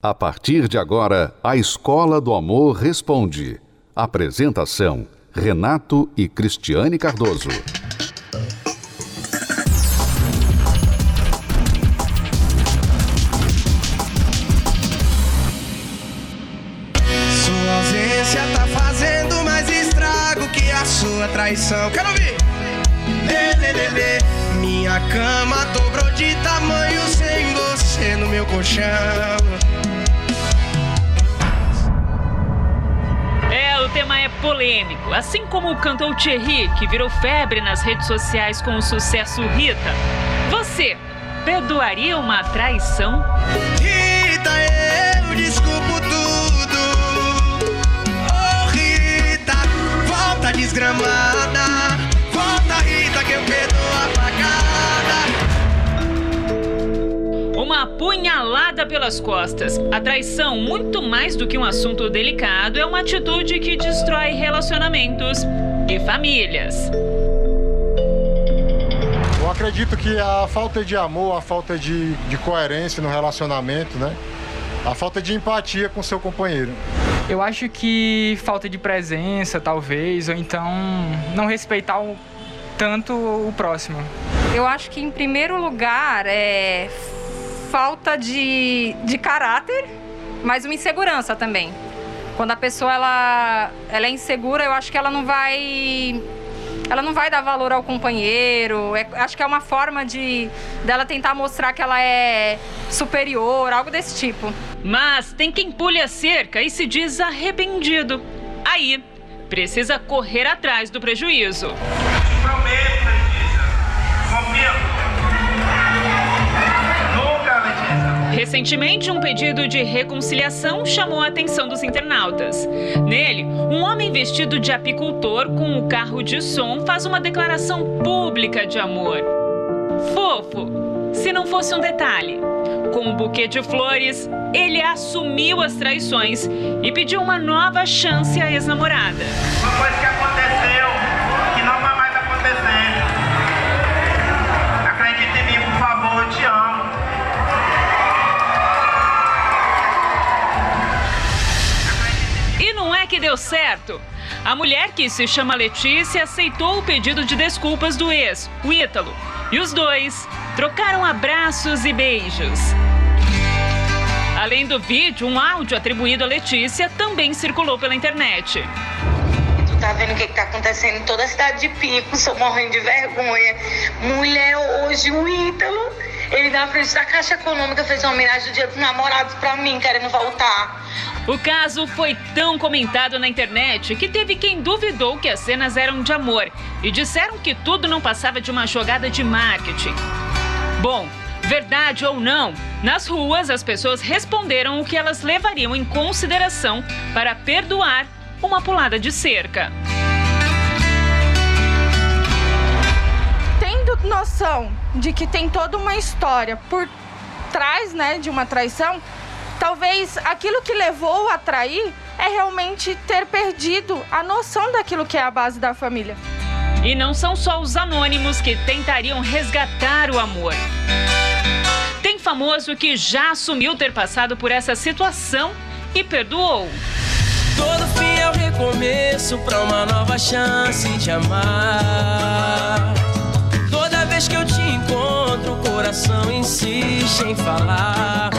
A partir de agora, a Escola do Amor Responde. Apresentação: Renato e Cristiane Cardoso. Sua ausência tá fazendo mais estrago que a sua traição. Quero ouvir! Lê, lê, lê, lê. Minha cama dobrou de tamanho sem você no meu colchão. Polêmico, assim como o cantor Thierry, que virou febre nas redes sociais com o sucesso Rita. Você perdoaria uma traição? Rita, eu desculpo tudo. Oh, Rita, volta desgramada. Uma punhalada pelas costas. A traição, muito mais do que um assunto delicado, é uma atitude que destrói relacionamentos e famílias. Eu acredito que a falta de amor, a falta de, de coerência no relacionamento, né? A falta de empatia com seu companheiro. Eu acho que falta de presença, talvez, ou então não respeitar o, tanto o próximo. Eu acho que, em primeiro lugar, é falta de, de caráter, mas uma insegurança também. Quando a pessoa ela, ela é insegura, eu acho que ela não vai ela não vai dar valor ao companheiro. É, acho que é uma forma de dela tentar mostrar que ela é superior, algo desse tipo. Mas tem quem pule a cerca e se diz arrependido. Aí, precisa correr atrás do prejuízo. Recentemente, um pedido de reconciliação chamou a atenção dos internautas. Nele, um homem vestido de apicultor com o um carro de som faz uma declaração pública de amor. Fofo, se não fosse um detalhe. Com um buquê de flores, ele assumiu as traições e pediu uma nova chance à ex-namorada. Uma coisa que aconteceu, que não vai mais acontecer. Deu certo. A mulher, que se chama Letícia, aceitou o pedido de desculpas do ex, o Ítalo, e os dois trocaram abraços e beijos. Além do vídeo, um áudio atribuído a Letícia também circulou pela internet. Tá vendo o que, que tá acontecendo em toda a cidade de Pico, sou morrendo de vergonha. Mulher, hoje o Ítalo, ele na frente da Caixa Econômica fez uma homenagem do Dia dos Namorados pra mim, querendo voltar. O caso foi tão comentado na internet que teve quem duvidou que as cenas eram de amor e disseram que tudo não passava de uma jogada de marketing. Bom, verdade ou não, nas ruas as pessoas responderam o que elas levariam em consideração para perdoar uma pulada de cerca. Tendo noção de que tem toda uma história por trás, né, de uma traição, talvez aquilo que levou a trair é realmente ter perdido a noção daquilo que é a base da família. E não são só os anônimos que tentariam resgatar o amor. Tem famoso que já assumiu ter passado por essa situação e perdoou. Todo fim é o recomeço para uma nova chance de amar. Toda vez que eu te encontro, o coração insiste em falar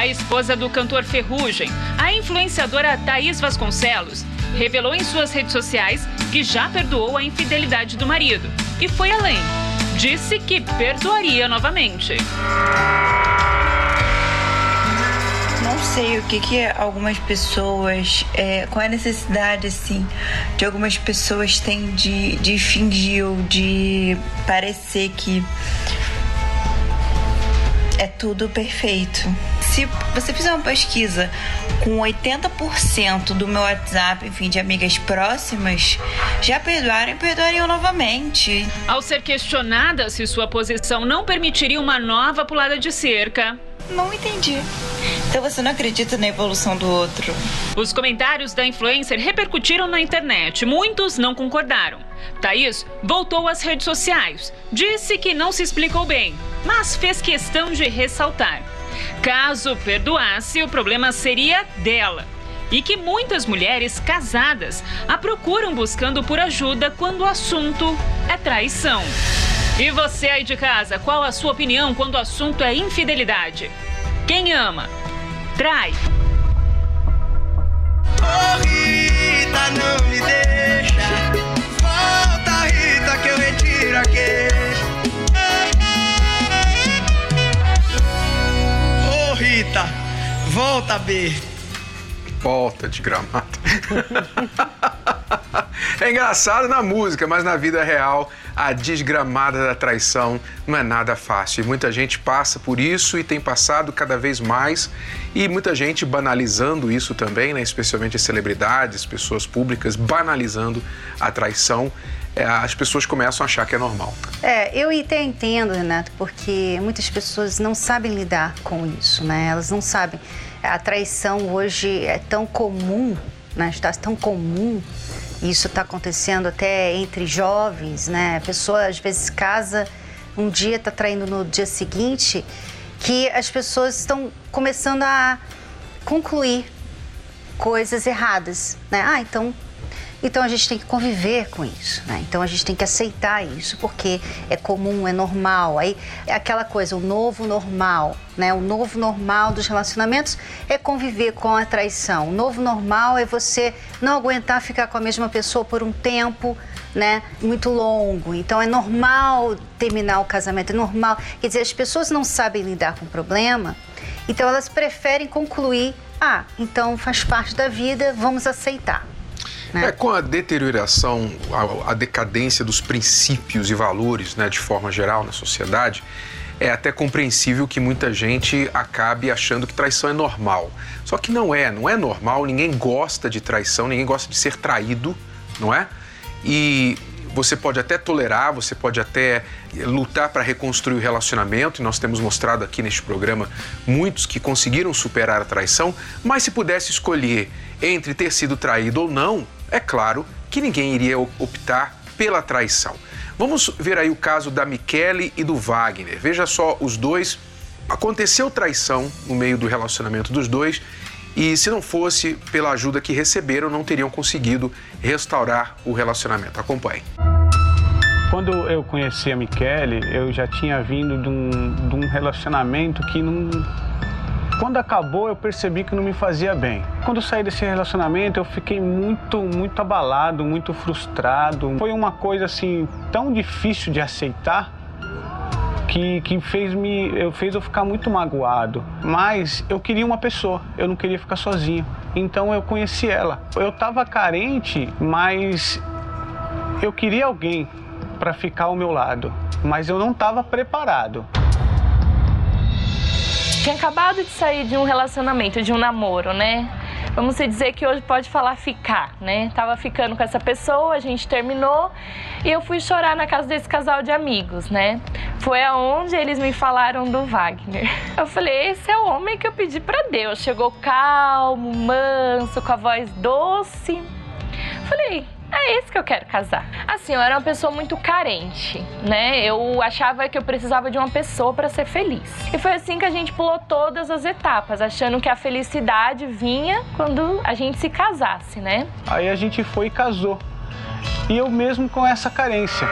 a esposa do cantor Ferrugem, a influenciadora Thaís Vasconcelos, revelou em suas redes sociais que já perdoou a infidelidade do marido e foi além. Disse que perdoaria novamente. Não sei o que que algumas pessoas, é, qual é a necessidade assim de algumas pessoas têm de, de fingir ou de parecer que é tudo perfeito se você fizer uma pesquisa com 80% do meu WhatsApp, enfim, de amigas próximas, já perdoaram e perdoariam novamente. Ao ser questionada se sua posição não permitiria uma nova pulada de cerca, não entendi. Então você não acredita na evolução do outro? Os comentários da influencer repercutiram na internet. Muitos não concordaram. Thaís voltou às redes sociais. Disse que não se explicou bem, mas fez questão de ressaltar Caso perdoasse, o problema seria dela. E que muitas mulheres casadas a procuram buscando por ajuda quando o assunto é traição. E você aí de casa, qual a sua opinião quando o assunto é infidelidade? Quem ama? Trai. Ô Rita, não me deixa. Volta, Rita, que eu retiro a queixa. Volta, B. Volta de gramado. é engraçado na música, mas na vida real, a desgramada da traição não é nada fácil. E muita gente passa por isso e tem passado cada vez mais. E muita gente banalizando isso também, né? especialmente as celebridades, pessoas públicas, banalizando a traição. É, as pessoas começam a achar que é normal. É, eu até entendo, Renato, porque muitas pessoas não sabem lidar com isso, né? Elas não sabem a traição hoje é tão comum, né? está tão comum, isso está acontecendo até entre jovens, né? A pessoa às vezes casa, um dia está traindo no dia seguinte, que as pessoas estão começando a concluir coisas erradas, né? Ah, então então a gente tem que conviver com isso, né? Então a gente tem que aceitar isso, porque é comum, é normal. Aí é aquela coisa, o novo normal, né? O novo normal dos relacionamentos é conviver com a traição. O novo normal é você não aguentar ficar com a mesma pessoa por um tempo, né, muito longo. Então é normal terminar o casamento, é normal. Quer dizer, as pessoas não sabem lidar com o problema, então elas preferem concluir, ah, então faz parte da vida, vamos aceitar. Né? É, com a deterioração, a, a, decadência dos princípios e valores, né, de forma geral na sociedade, é até compreensível que muita gente acabe achando que traição é normal. Só que não é, não é normal, ninguém gosta de traição, ninguém gosta de ser traído, não é? E você pode até tolerar, você pode até lutar para reconstruir o relacionamento, e nós temos mostrado aqui neste programa muitos que conseguiram superar a traição, mas se pudesse escolher entre ter sido traído ou não, é claro que ninguém iria optar pela traição. Vamos ver aí o caso da Michele e do Wagner. Veja só, os dois. Aconteceu traição no meio do relacionamento dos dois e se não fosse pela ajuda que receberam, não teriam conseguido restaurar o relacionamento. Acompanhe. Quando eu conheci a Michele, eu já tinha vindo de um, de um relacionamento que não quando acabou, eu percebi que não me fazia bem. Quando eu saí desse relacionamento, eu fiquei muito, muito abalado, muito frustrado. Foi uma coisa assim tão difícil de aceitar que, que fez, me, eu, fez eu ficar muito magoado. Mas eu queria uma pessoa, eu não queria ficar sozinho. Então eu conheci ela. Eu estava carente, mas eu queria alguém para ficar ao meu lado. Mas eu não estava preparado. Tinha acabado de sair de um relacionamento, de um namoro, né? Vamos dizer que hoje pode falar ficar, né? Tava ficando com essa pessoa, a gente terminou e eu fui chorar na casa desse casal de amigos, né? Foi aonde eles me falaram do Wagner. Eu falei, esse é o homem que eu pedi para Deus. Chegou calmo, manso, com a voz doce. Falei, é esse que eu quero casar. Assim, eu era uma pessoa muito carente, né? Eu achava que eu precisava de uma pessoa para ser feliz. E foi assim que a gente pulou todas as etapas, achando que a felicidade vinha quando a gente se casasse, né? Aí a gente foi e casou. E eu mesmo com essa carência.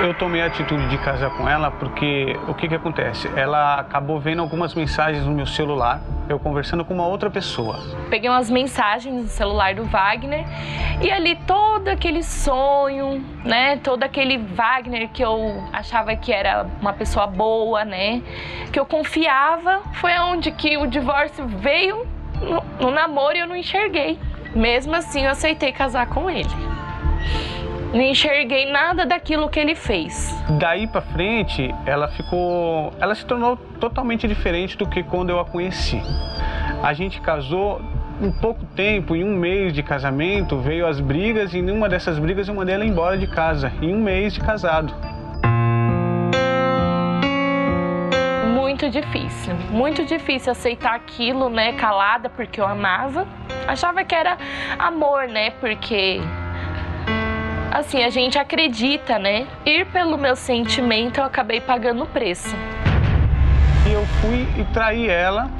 Eu tomei a atitude de casar com ela porque o que que acontece? Ela acabou vendo algumas mensagens no meu celular, eu conversando com uma outra pessoa. Peguei umas mensagens no celular do Wagner e ali todo aquele sonho, né? Todo aquele Wagner que eu achava que era uma pessoa boa, né? Que eu confiava, foi onde que o divórcio veio no, no namoro e eu não enxerguei. Mesmo assim, eu aceitei casar com ele não enxerguei nada daquilo que ele fez. Daí para frente, ela ficou, ela se tornou totalmente diferente do que quando eu a conheci. A gente casou em pouco tempo, em um mês de casamento, veio as brigas e em uma dessas brigas eu mandei ela embora de casa, em um mês de casado. Muito difícil, muito difícil aceitar aquilo, né, calada, porque eu amava. Achava que era amor, né, porque assim, a gente acredita, né? Ir pelo meu sentimento, eu acabei pagando o preço. fui e traí ela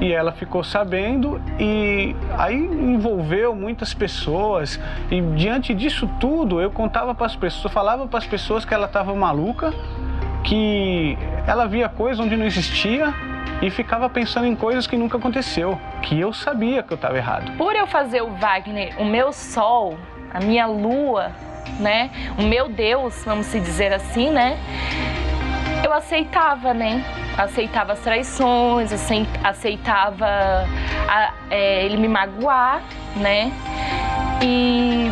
e ela ficou sabendo e aí envolveu muitas pessoas e diante disso tudo eu contava para as pessoas, falava para as pessoas que ela estava maluca, que ela via coisa onde não existia e ficava pensando em coisas que nunca aconteceu, que eu sabia que eu estava errado. Por eu fazer o Wagner o meu sol, a minha lua, né, o meu Deus, vamos se dizer assim, né, eu aceitava, né? Aceitava as traições, aceitava a, é, ele me magoar, né? E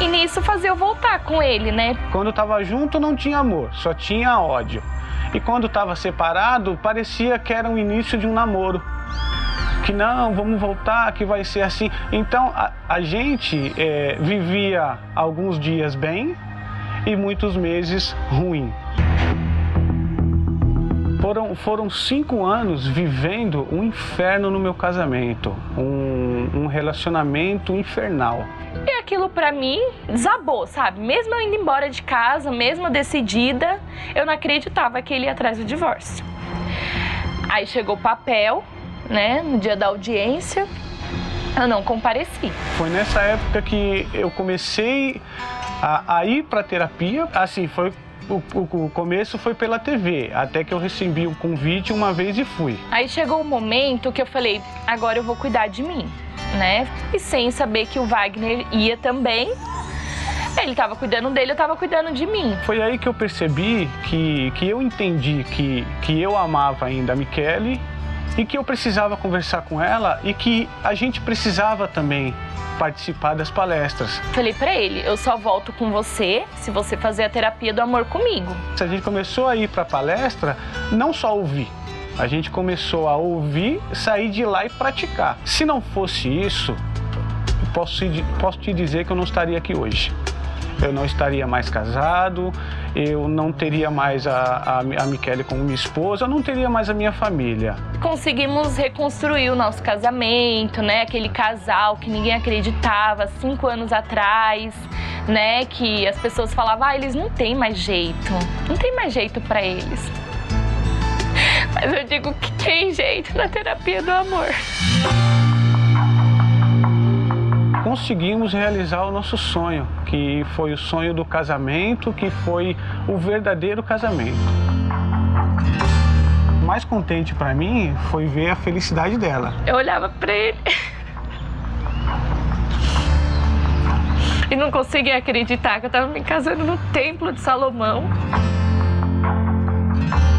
e nisso fazer eu voltar com ele, né? Quando tava junto não tinha amor, só tinha ódio. E quando tava separado, parecia que era o início de um namoro. Que não, vamos voltar, que vai ser assim. Então a, a gente é, vivia alguns dias bem e muitos meses ruim. Foram, foram cinco anos vivendo um inferno no meu casamento, um, um relacionamento infernal. E aquilo para mim desabou, sabe? Mesmo eu indo embora de casa, mesmo decidida, eu não acreditava que ele ia atrás do divórcio. Aí chegou o papel, né, no dia da audiência, eu não compareci. Foi nessa época que eu comecei a, a ir para terapia. Assim, foi o, o, o, começo foi pela TV, até que eu recebi o convite uma vez e fui. Aí chegou o um momento que eu falei, agora eu vou cuidar de mim, né? E sem saber que o Wagner ia também. Ele estava cuidando dele, eu estava cuidando de mim. Foi aí que eu percebi que, que eu entendi que, que eu amava ainda a Michele e que eu precisava conversar com ela e que a gente precisava também participar das palestras. Falei para ele, eu só volto com você se você fazer a terapia do amor comigo. A gente começou a ir para palestra, não só ouvir, a gente começou a ouvir, sair de lá e praticar. Se não fosse isso, posso, posso te dizer que eu não estaria aqui hoje eu não estaria mais casado, eu não teria mais a, a, a Michele como minha esposa, eu não teria mais a minha família. Conseguimos reconstruir o nosso casamento, né? Aquele casal que ninguém acreditava cinco anos atrás, né? Que as pessoas falavam, ah, eles não têm mais jeito, não tem mais jeito para eles. Mas eu digo que tem jeito na terapia do amor conseguimos realizar o nosso sonho, que foi o sonho do casamento, que foi o verdadeiro casamento. O mais contente para mim foi ver a felicidade dela. Eu olhava para ele e não conseguia acreditar que eu estava me casando no Templo de Salomão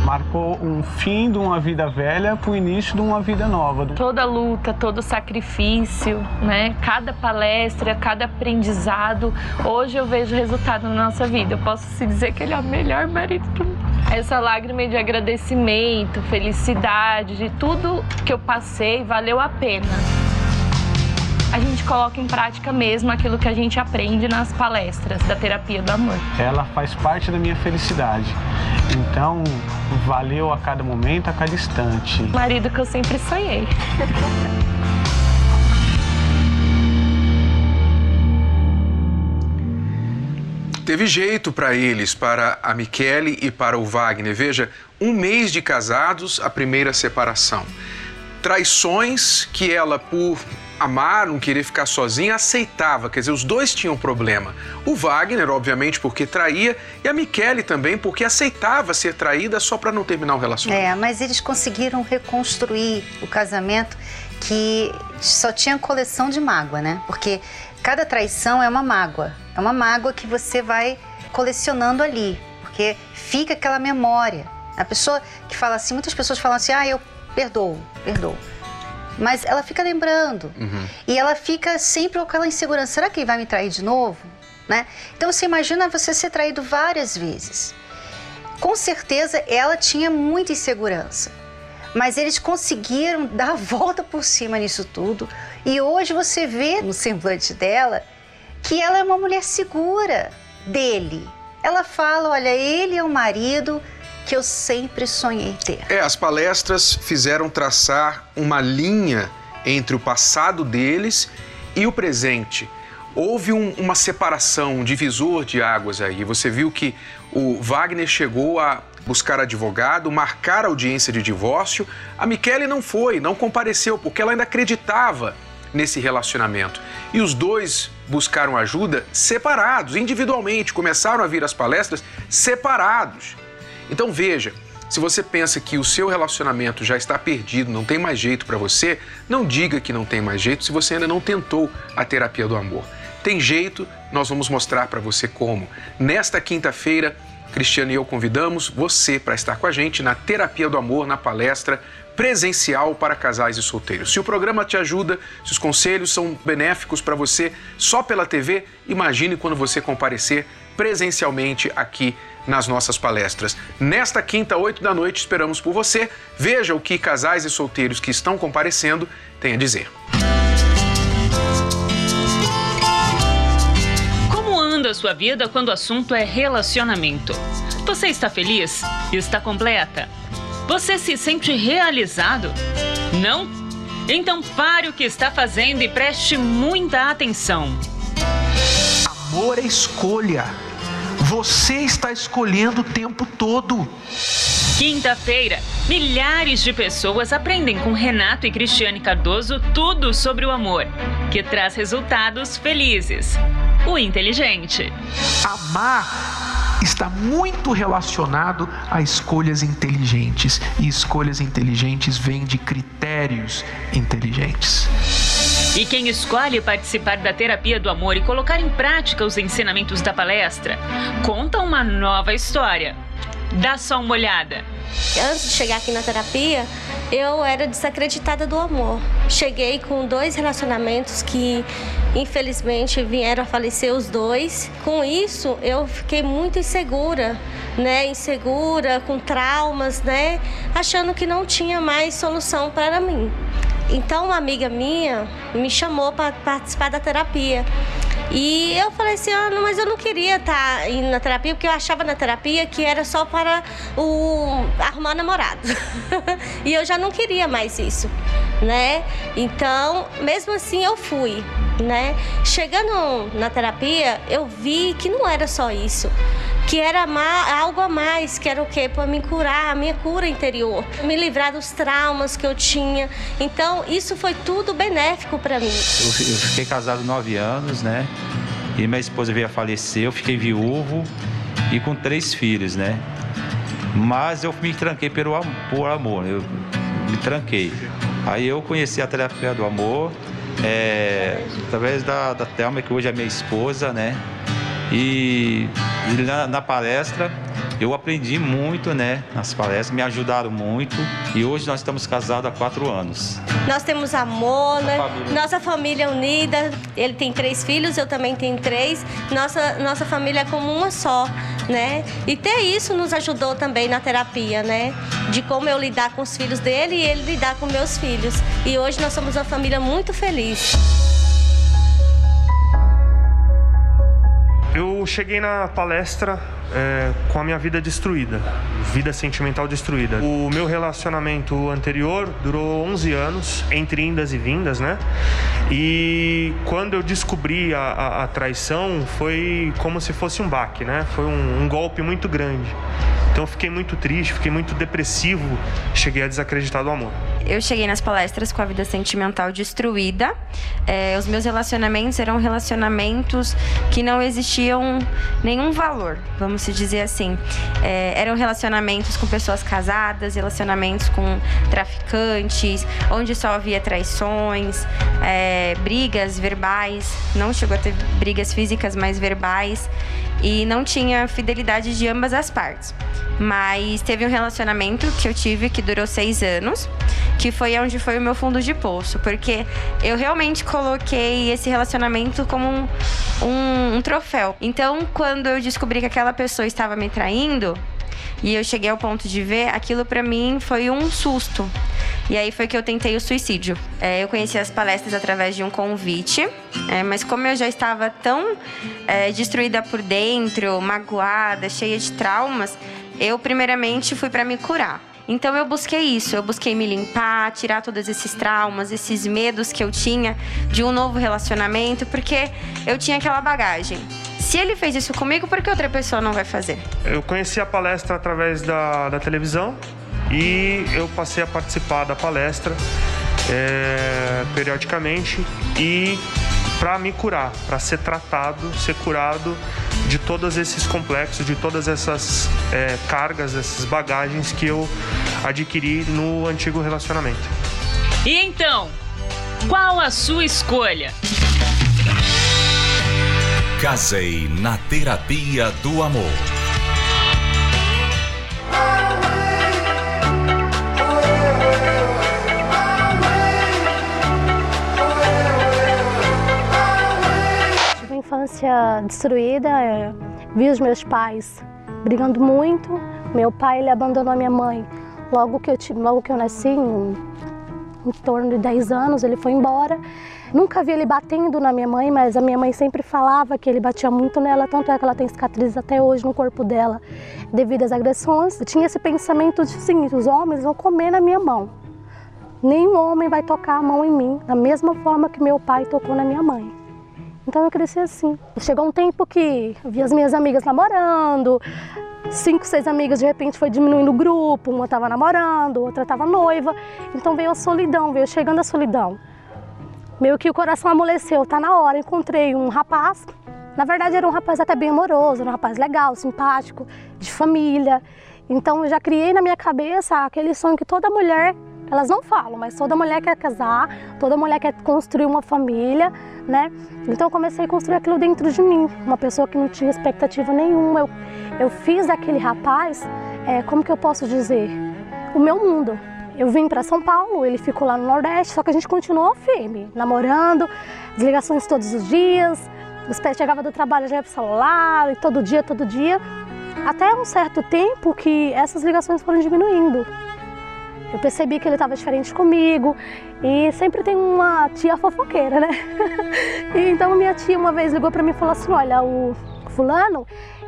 marcou um fim de uma vida velha para o início de uma vida nova. Toda luta, todo sacrifício, né? Cada palestra, cada aprendizado, hoje eu vejo resultado na nossa vida. Eu posso se dizer que ele é o melhor marido do mundo. Essa lágrima de agradecimento, felicidade, de tudo que eu passei, valeu a pena a gente coloca em prática mesmo aquilo que a gente aprende nas palestras da terapia do amor. Ela faz parte da minha felicidade. Então, valeu a cada momento, a cada instante. Marido que eu sempre sonhei. Teve jeito para eles, para a Michele e para o Wagner. Veja, um mês de casados, a primeira separação. Traições que ela, por amar, não querer ficar sozinha, aceitava. Quer dizer, os dois tinham problema. O Wagner, obviamente, porque traía, e a Michele também, porque aceitava ser traída só para não terminar o relacionamento. É, mas eles conseguiram reconstruir o casamento que só tinha coleção de mágoa, né? Porque cada traição é uma mágoa. É uma mágoa que você vai colecionando ali, porque fica aquela memória. A pessoa que fala assim, muitas pessoas falam assim: "Ah, eu perdoo, perdoo" mas ela fica lembrando. Uhum. E ela fica sempre com aquela insegurança: será que ele vai me trair de novo? Né? Então você imagina você ser traído várias vezes. Com certeza ela tinha muita insegurança, mas eles conseguiram dar a volta por cima nisso tudo. E hoje você vê no semblante dela que ela é uma mulher segura dele. Ela fala: olha, ele é o marido que eu sempre sonhei ter. É, as palestras fizeram traçar uma linha entre o passado deles e o presente. Houve um, uma separação, um divisor de águas aí. Você viu que o Wagner chegou a buscar advogado, marcar audiência de divórcio. A Michele não foi, não compareceu, porque ela ainda acreditava nesse relacionamento. E os dois buscaram ajuda separados, individualmente, começaram a vir às palestras separados. Então veja, se você pensa que o seu relacionamento já está perdido, não tem mais jeito para você, não diga que não tem mais jeito se você ainda não tentou a terapia do amor. Tem jeito, nós vamos mostrar para você como. Nesta quinta-feira, Cristiano e eu convidamos você para estar com a gente na Terapia do Amor, na palestra presencial para casais e solteiros. Se o programa te ajuda, se os conselhos são benéficos para você só pela TV, imagine quando você comparecer presencialmente aqui nas nossas palestras. Nesta quinta, oito da noite, esperamos por você. Veja o que casais e solteiros que estão comparecendo têm a dizer. Como anda a sua vida quando o assunto é relacionamento? Você está feliz? Está completa? Você se sente realizado? Não? Então pare o que está fazendo e preste muita atenção. Amor é escolha. Você está escolhendo o tempo todo. Quinta-feira, milhares de pessoas aprendem com Renato e Cristiane Cardoso tudo sobre o amor, que traz resultados felizes. O inteligente. Amar está muito relacionado a escolhas inteligentes. E escolhas inteligentes vêm de critérios inteligentes. E quem escolhe participar da terapia do amor e colocar em prática os ensinamentos da palestra, conta uma nova história. Dá só uma olhada. Antes de chegar aqui na terapia, eu era desacreditada do amor. Cheguei com dois relacionamentos que infelizmente vieram a falecer os dois. Com isso, eu fiquei muito insegura, né? Insegura, com traumas, né? Achando que não tinha mais solução para mim. Então, uma amiga minha me chamou para participar da terapia. E eu falei assim, ah, mas eu não queria estar tá indo na terapia, porque eu achava na terapia que era só para o arrumar namorado. e eu já não queria mais isso, né? Então, mesmo assim eu fui, né? Chegando na terapia, eu vi que não era só isso que era algo a mais, que era o quê? Para me curar, a minha cura interior, me livrar dos traumas que eu tinha. Então, isso foi tudo benéfico para mim. Eu, fiquei casado nove anos, né? E minha esposa veio a falecer, eu fiquei viúvo e com três filhos, né? Mas eu me tranquei pelo, por amor, eu me tranquei. Aí eu conheci a terapia do amor, é, através da, da Thelma, que hoje é minha esposa, né? E, e na, na, palestra eu aprendi muito, né? Nas palestras, me ajudaram muito. E hoje nós estamos casados há quatro anos. Nós temos amor, né? Família. Nossa família unida. Ele tem três filhos, eu também tenho três. Nossa, nossa família é como uma só, né? E ter isso nos ajudou também na terapia, né? De como eu lidar com os filhos dele e ele lidar com meus filhos. E hoje nós somos uma família muito feliz. Eu cheguei na palestra é, com a minha vida destruída, vida sentimental destruída. O meu relacionamento anterior durou 11 anos, entre indas e vindas, né? E quando eu descobri a, a, a traição, foi como se fosse um baque, né? Foi um, um golpe muito grande. Então fiquei muito triste, fiquei muito depressivo, cheguei a desacreditar do amor. Eu cheguei nas palestras com a vida sentimental destruída. É, os meus relacionamentos eram relacionamentos que não existiam nenhum valor, vamos se dizer assim. É, eram relacionamentos com pessoas casadas, relacionamentos com traficantes, onde só havia traições, é, brigas verbais. Não chegou a ter brigas físicas, mas verbais e não tinha fidelidade de ambas as partes. Mas teve um relacionamento que eu tive que durou seis anos, que foi onde foi o meu fundo de poço, porque eu realmente coloquei esse relacionamento como um, um, um troféu. Então, quando eu descobri que aquela pessoa estava me traindo, e eu cheguei ao ponto de ver, aquilo para mim foi um susto. E aí foi que eu tentei o suicídio. É, eu conheci as palestras através de um convite, é, mas como eu já estava tão é, destruída por dentro, magoada, cheia de traumas, eu primeiramente fui para me curar. Então eu busquei isso, eu busquei me limpar, tirar todos esses traumas, esses medos que eu tinha de um novo relacionamento, porque eu tinha aquela bagagem Se ele fez isso comigo, por que outra pessoa não vai fazer? Eu conheci a palestra através da, da televisão e eu passei a participar da palestra é, periodicamente e para me curar, para ser tratado, ser curado de todos esses complexos, de todas essas é, cargas, essas bagagens que eu adquiri no antigo relacionamento. E então, qual a sua escolha? Casei na terapia do amor. Tive uma infância destruída, é, vi os meus pais brigando muito. Meu pai ele abandonou a minha mãe logo que eu, logo que eu nasci, em, em torno de 10 anos, ele foi embora. Nunca vi ele batendo na minha mãe, mas a minha mãe sempre falava que ele batia muito nela, tanto é que ela tem cicatrizes até hoje no corpo dela devido às agressões. Eu tinha esse pensamento de seguinte, os homens vão comer na minha mão. Nenhum homem vai tocar a mão em mim, da mesma forma que meu pai tocou na minha mãe. Então eu cresci assim. Chegou um tempo que eu vi as minhas amigas namorando, cinco, seis amigas de repente foi diminuindo o grupo, uma estava namorando, outra estava noiva. Então veio a solidão, veio chegando a solidão. Meio que o coração amoleceu, tá na hora. Encontrei um rapaz, na verdade era um rapaz até bem amoroso, um rapaz legal, simpático, de família. Então eu já criei na minha cabeça aquele sonho que toda mulher elas não falam, mas toda mulher quer casar, toda mulher quer construir uma família, né? Então eu comecei a construir aquilo dentro de mim, uma pessoa que não tinha expectativa nenhuma. Eu, eu fiz daquele rapaz, é, como que eu posso dizer, o meu mundo. Eu vim para São Paulo, ele ficou lá no Nordeste, só que a gente continuou firme, namorando, ligações todos os dias. Os pés chegava do trabalho já ia pro celular, e todo dia, todo dia. Até um certo tempo que essas ligações foram diminuindo. Eu percebi que ele estava diferente comigo e sempre tem uma tia fofoqueira, né? então minha tia uma vez ligou para mim e falou assim: Olha, o fulano,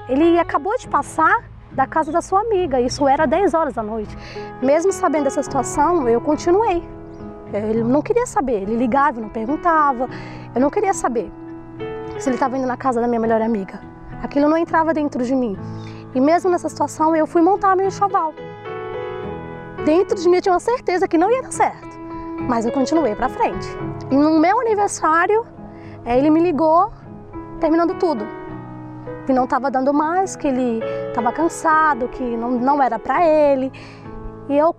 ele acabou de passar da casa da sua amiga, isso era 10 horas da noite. Mesmo sabendo dessa situação, eu continuei. Ele não queria saber, ele ligava, não perguntava, eu não queria saber se ele estava indo na casa da minha melhor amiga. Aquilo não entrava dentro de mim. E mesmo nessa situação, eu fui montar meu enxoval dentro de mim eu tinha uma certeza que não ia dar certo, mas eu continuei para frente. E no meu aniversário, eh, ele me ligou, terminando tudo. Que não estava dando mais, que ele estava cansado, que não, não era para ele. E eu,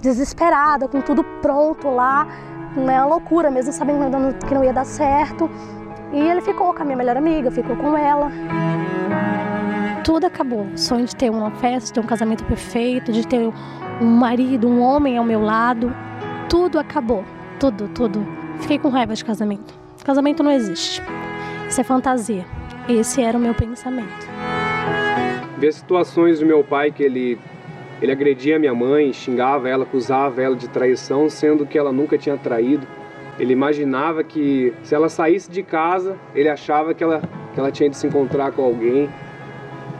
desesperada, com tudo pronto lá, né, uma loucura, mesmo sabendo que não ia dar certo. E ele ficou com a minha melhor amiga, ficou com ela. Tudo acabou. O sonho de ter uma festa, de ter um casamento perfeito, de ter um marido, um homem ao meu lado. Tudo acabou. Tudo, tudo. Fiquei com raiva de casamento. Casamento não existe. Isso é fantasia. Esse era o meu pensamento. Ver situações do meu pai que ele ele agredia minha mãe, xingava ela, acusava ela de traição, sendo que ela nunca tinha traído. Ele imaginava que se ela saísse de casa, ele achava que ela, que ela tinha de se encontrar com alguém.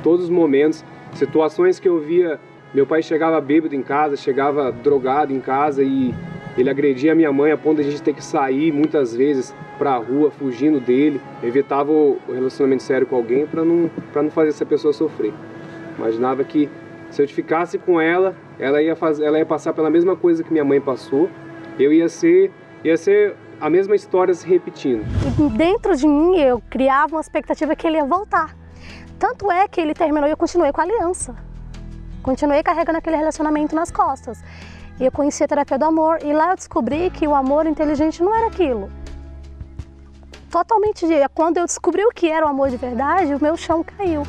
Todos os momentos, situações que eu via meu pai chegava bêbado em casa, chegava drogado em casa e ele agredia a minha mãe a ponto de a gente ter que sair muitas vezes para a rua fugindo dele. evitava o relacionamento sério com alguém para não, não fazer essa pessoa sofrer. Imaginava que se eu ficasse com ela, ela ia, fazer, ela ia passar pela mesma coisa que minha mãe passou. Eu ia ser, ia ser a mesma história se repetindo. Dentro de mim eu criava uma expectativa que ele ia voltar. Tanto é que ele terminou e eu continuei com a aliança. Continuei carregando aquele relacionamento nas costas. E eu conheci a terapia do amor e lá eu descobri que o amor inteligente não era aquilo. Totalmente, quando eu descobri o que era o amor de verdade, o meu chão caiu.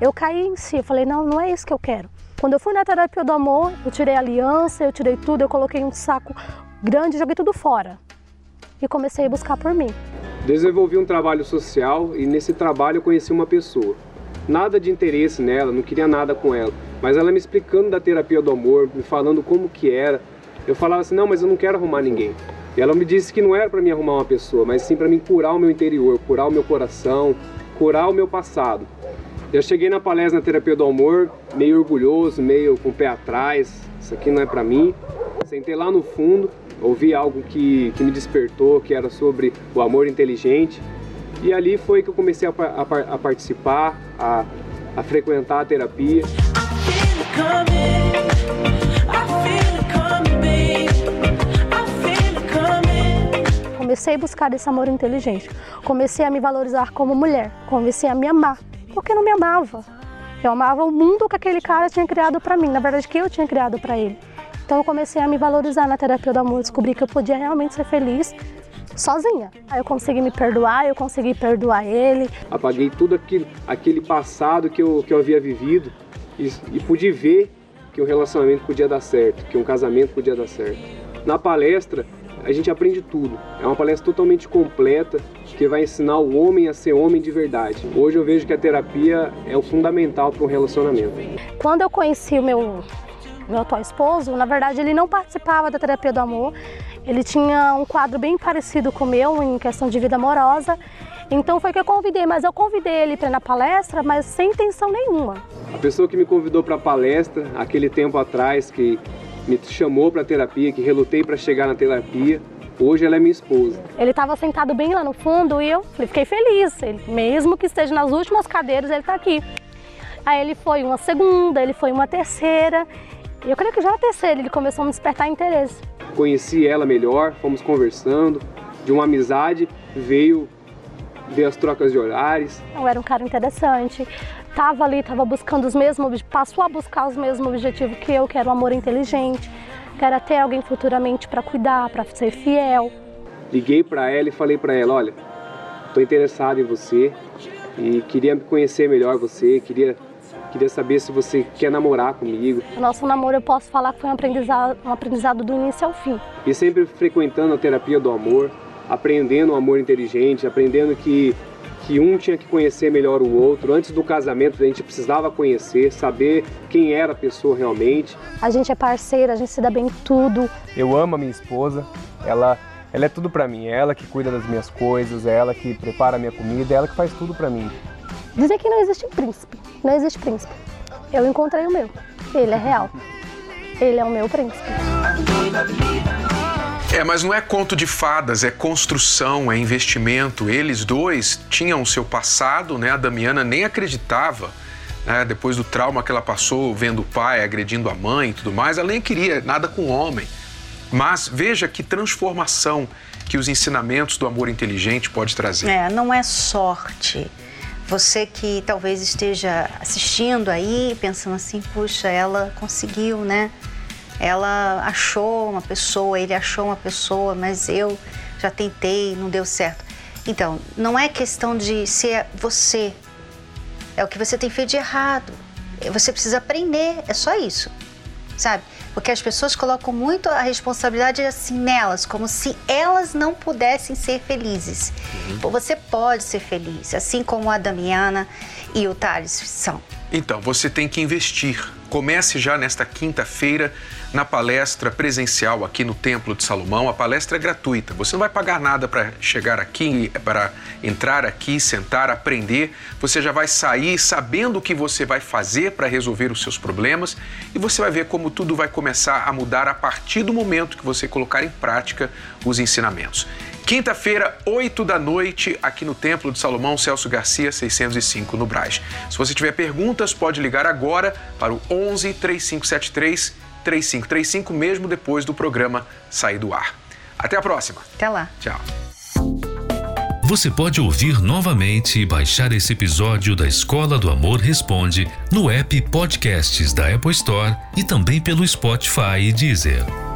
Eu caí em si, eu falei, não, não é isso que eu quero. Quando eu fui na terapia do amor, eu tirei a aliança, eu tirei tudo, eu coloquei um saco grande, joguei tudo fora. E comecei a buscar por mim. Desenvolvi um trabalho social e nesse trabalho eu conheci uma pessoa nada de interesse nela, não queria nada com ela. Mas ela me explicando da terapia do amor, me falando como que era. Eu falava assim, não, mas eu não quero arrumar ninguém. E ela me disse que não era para mim arrumar uma pessoa, mas sim para mim curar o meu interior, curar o meu coração, curar o meu passado. Eu cheguei na palestra na terapia do amor, meio orgulhoso, meio com o pé atrás. Isso aqui não é para mim. Sentei lá no fundo, ouvi algo que, que me despertou, que era sobre o amor inteligente. E ali foi que eu comecei a, a, a participar, a, a frequentar a terapia. Comecei a buscar esse amor inteligente. Comecei a me valorizar como mulher. Comecei a me amar. Porque não me amava. Eu amava o mundo que aquele cara tinha criado para mim. Na verdade, que eu tinha criado para ele. Então eu comecei a me valorizar na terapia do amor. Descobri que eu podia realmente ser feliz sozinha. Eu consegui me perdoar, eu consegui perdoar ele. Apaguei tudo aquilo, aquele passado que eu, que eu havia vivido e, e pude ver que um relacionamento podia dar certo, que um casamento podia dar certo. Na palestra, a gente aprende tudo. É uma palestra totalmente completa que vai ensinar o homem a ser homem de verdade. Hoje eu vejo que a terapia é o fundamental para um relacionamento. Quando eu conheci o meu meu atual esposo, na verdade ele não participava da terapia do amor. Ele tinha um quadro bem parecido com o meu em questão de vida amorosa. Então foi que eu convidei, mas eu convidei ele para ir na palestra, mas sem intenção nenhuma. A pessoa que me convidou para a palestra, aquele tempo atrás, que me chamou para terapia, que relutei para chegar na terapia. Hoje ela é minha esposa. Ele estava sentado bem lá no fundo e eu fiquei feliz. Ele, mesmo que esteja nas últimas cadeiras, ele está aqui. Aí ele foi uma segunda, ele foi uma terceira. E eu creio que já a terceira ele começou a me despertar interesse. Conheci ela melhor, fomos conversando. De uma amizade veio ver as trocas de olhares. Eu era um cara interessante estava ali, estava buscando os mesmos, passou a buscar os mesmos objetivos que eu, que era o um amor inteligente, que era ter alguém futuramente para cuidar, para ser fiel. Liguei para ela e falei para ela, olha, estou interessado em você e queria conhecer melhor você, queria queria saber se você quer namorar comigo. O nosso namoro eu posso falar que foi um aprendizado, um aprendizado do início ao fim. E sempre frequentando a terapia do amor, aprendendo o amor inteligente, aprendendo que que um tinha que conhecer melhor o outro. Antes do casamento, a gente precisava conhecer, saber quem era a pessoa realmente. A gente é parceira, a gente se dá bem em tudo. Eu amo a minha esposa, ela, ela é tudo para mim. É ela que cuida das minhas coisas, é ela que prepara a minha comida, é ela que faz tudo para mim. Dizer que não existe príncipe, não existe príncipe. Eu encontrei o meu, ele é real. Ele é o meu príncipe. É, mas não é conto de fadas, é construção, é investimento. Eles dois tinham o seu passado, né? A Damiana nem acreditava, né? Depois do trauma que ela passou vendo o pai agredindo a mãe e tudo mais, ela nem queria nada com o homem. Mas veja que transformação que os ensinamentos do amor inteligente pode trazer. É, não é sorte. Você que talvez esteja assistindo aí, pensando assim, puxa, ela conseguiu, né? ela achou uma pessoa, ele achou uma pessoa, mas eu já tentei, não deu certo. Então, não é questão de ser você, é o que você tem feito de errado. Você precisa aprender, é só isso, sabe? Porque as pessoas colocam muito a responsabilidade assim nelas, como se elas não pudessem ser felizes. Uhum. Você pode ser feliz, assim como a Damiana e o Thales são. Então, você tem que investir. Comece já nesta quinta-feira na palestra presencial aqui no Templo de Salomão. A palestra é gratuita. Você não vai pagar nada para chegar aqui, para entrar aqui, sentar, aprender. Você já vai sair sabendo o que você vai fazer para resolver os seus problemas e você vai ver como tudo vai começar a mudar a partir do momento que você colocar em prática os ensinamentos. Quinta-feira, 8 da noite, aqui no Templo de Salomão, Celso Garcia, 605, no Braz. Se você tiver perguntas, pode ligar agora para o 11 3573 3535, mesmo depois do programa sair do ar. Até a próxima. Até lá. Tchau. Você pode ouvir novamente e baixar esse episódio da Escola do Amor Responde no app Podcasts da Apple Store e também pelo Spotify e Deezer.